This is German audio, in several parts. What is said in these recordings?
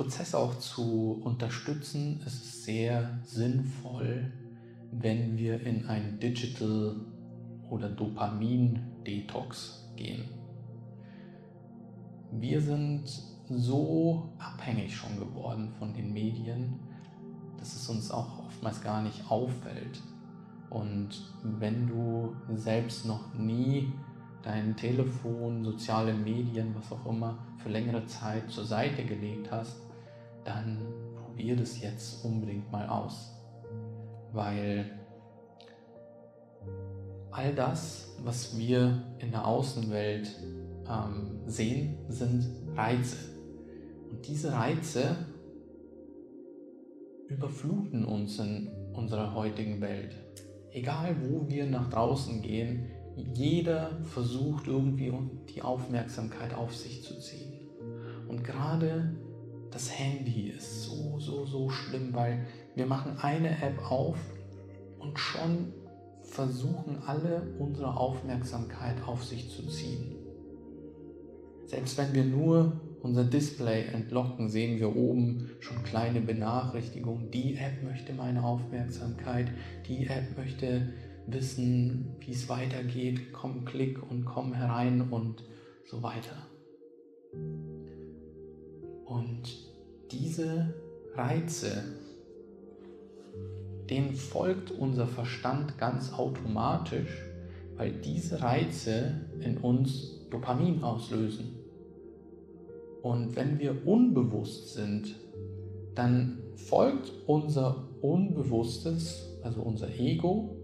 Prozess auch zu unterstützen, ist es sehr sinnvoll, wenn wir in ein Digital oder Dopamin-Detox gehen. Wir sind so abhängig schon geworden von den Medien, dass es uns auch oftmals gar nicht auffällt. Und wenn du selbst noch nie dein Telefon, soziale Medien, was auch immer, für längere Zeit zur Seite gelegt hast, dann probier das jetzt unbedingt mal aus. Weil all das, was wir in der Außenwelt ähm, sehen, sind Reize. Und diese Reize überfluten uns in unserer heutigen Welt. Egal wo wir nach draußen gehen, jeder versucht irgendwie die Aufmerksamkeit auf sich zu ziehen. Und gerade das Handy ist so, so, so schlimm, weil wir machen eine App auf und schon versuchen alle unsere Aufmerksamkeit auf sich zu ziehen. Selbst wenn wir nur unser Display entlocken, sehen wir oben schon kleine Benachrichtigungen. Die App möchte meine Aufmerksamkeit, die App möchte wissen, wie es weitergeht, komm, klick und komm herein und so weiter. Und diese Reize, denen folgt unser Verstand ganz automatisch, weil diese Reize in uns Dopamin auslösen. Und wenn wir unbewusst sind, dann folgt unser Unbewusstes, also unser Ego,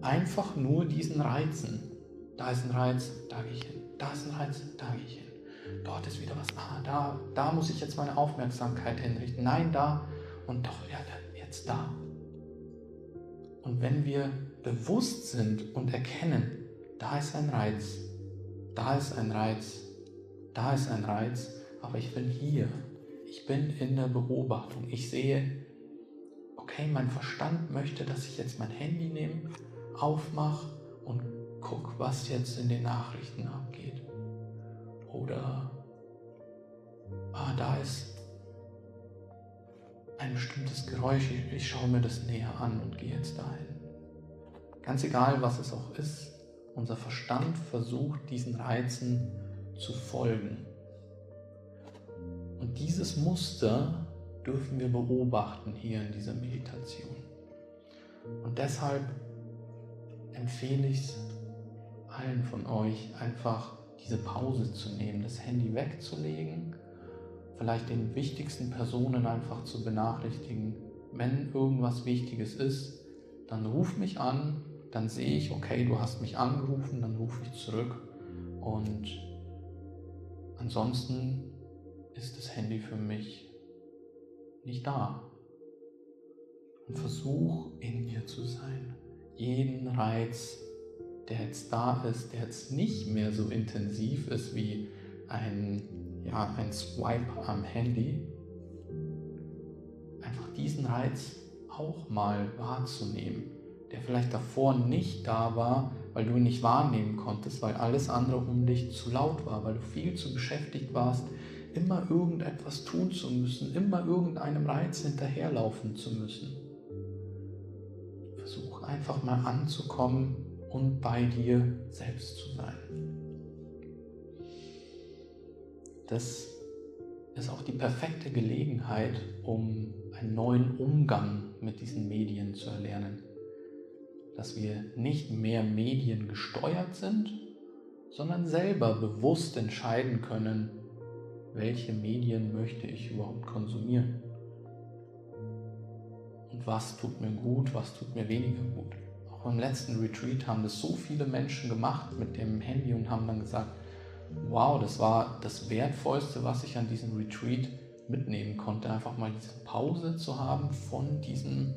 einfach nur diesen Reizen. Da ist ein Reiz, da gehe ich hin. Da ist ein Reiz, da gehe ich hin. Dort ist wieder was. Ah, da, da muss ich jetzt meine Aufmerksamkeit hinrichten. Nein, da und doch, ja, jetzt da. Und wenn wir bewusst sind und erkennen, da ist ein Reiz, da ist ein Reiz, da ist ein Reiz, aber ich bin hier. Ich bin in der Beobachtung. Ich sehe, okay, mein Verstand möchte, dass ich jetzt mein Handy nehme, aufmache und gucke, was jetzt in den Nachrichten abgeht. Oder, ah, da ist ein bestimmtes Geräusch, ich, ich schaue mir das näher an und gehe jetzt dahin. Ganz egal, was es auch ist, unser Verstand versucht, diesen Reizen zu folgen. Und dieses Muster dürfen wir beobachten hier in dieser Meditation. Und deshalb empfehle ich es allen von euch, einfach diese Pause zu nehmen, das Handy wegzulegen, vielleicht den wichtigsten Personen einfach zu benachrichtigen, wenn irgendwas Wichtiges ist, dann ruf mich an, dann sehe ich, okay, du hast mich angerufen, dann rufe ich zurück und ansonsten ist das Handy für mich nicht da. Und versuch in dir zu sein jeden Reiz, der jetzt da ist, der jetzt nicht mehr so intensiv ist wie ein, ja, ein Swipe am Handy, einfach diesen Reiz auch mal wahrzunehmen, der vielleicht davor nicht da war, weil du ihn nicht wahrnehmen konntest, weil alles andere um dich zu laut war, weil du viel zu beschäftigt warst, immer irgendetwas tun zu müssen, immer irgendeinem Reiz hinterherlaufen zu müssen. Versuch einfach mal anzukommen und bei dir selbst zu sein. Das ist auch die perfekte Gelegenheit, um einen neuen Umgang mit diesen Medien zu erlernen. Dass wir nicht mehr Medien gesteuert sind, sondern selber bewusst entscheiden können, welche Medien möchte ich überhaupt konsumieren was tut mir gut, was tut mir weniger gut. Beim letzten Retreat haben das so viele Menschen gemacht mit dem Handy und haben dann gesagt, wow, das war das Wertvollste, was ich an diesem Retreat mitnehmen konnte, einfach mal diese Pause zu haben von diesem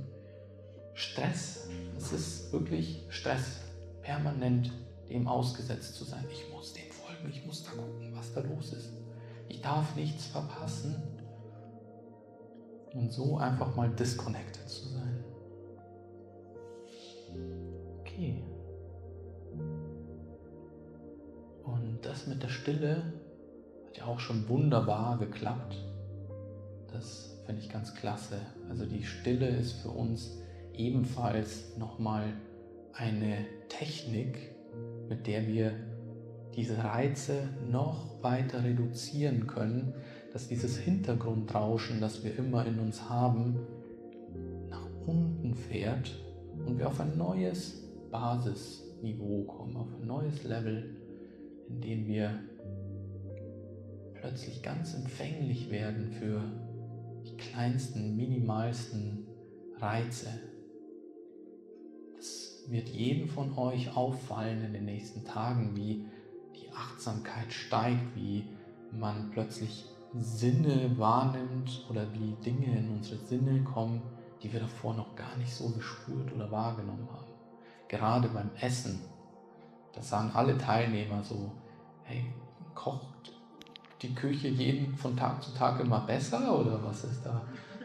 Stress. Es ist wirklich Stress, permanent dem ausgesetzt zu sein. Ich muss dem folgen, ich muss da gucken, was da los ist. Ich darf nichts verpassen und so einfach mal disconnected zu sein. Stille hat ja auch schon wunderbar geklappt. Das finde ich ganz klasse. Also die Stille ist für uns ebenfalls nochmal eine Technik, mit der wir diese Reize noch weiter reduzieren können, dass dieses Hintergrundrauschen, das wir immer in uns haben, nach unten fährt und wir auf ein neues Basisniveau kommen, auf ein neues Level, in dem wir plötzlich ganz empfänglich werden für die kleinsten, minimalsten Reize. Das wird jedem von euch auffallen in den nächsten Tagen, wie die Achtsamkeit steigt, wie man plötzlich Sinne wahrnimmt oder wie Dinge in unsere Sinne kommen, die wir davor noch gar nicht so gespürt oder wahrgenommen haben. Gerade beim Essen, da sagen alle Teilnehmer so, hey, kocht die Küche jeden von Tag zu Tag immer besser oder was ist da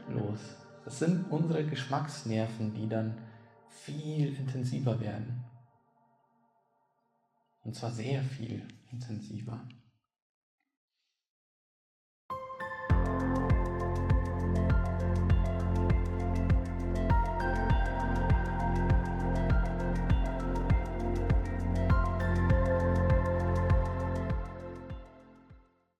los? Das sind unsere Geschmacksnerven, die dann viel intensiver werden. Und zwar sehr viel intensiver.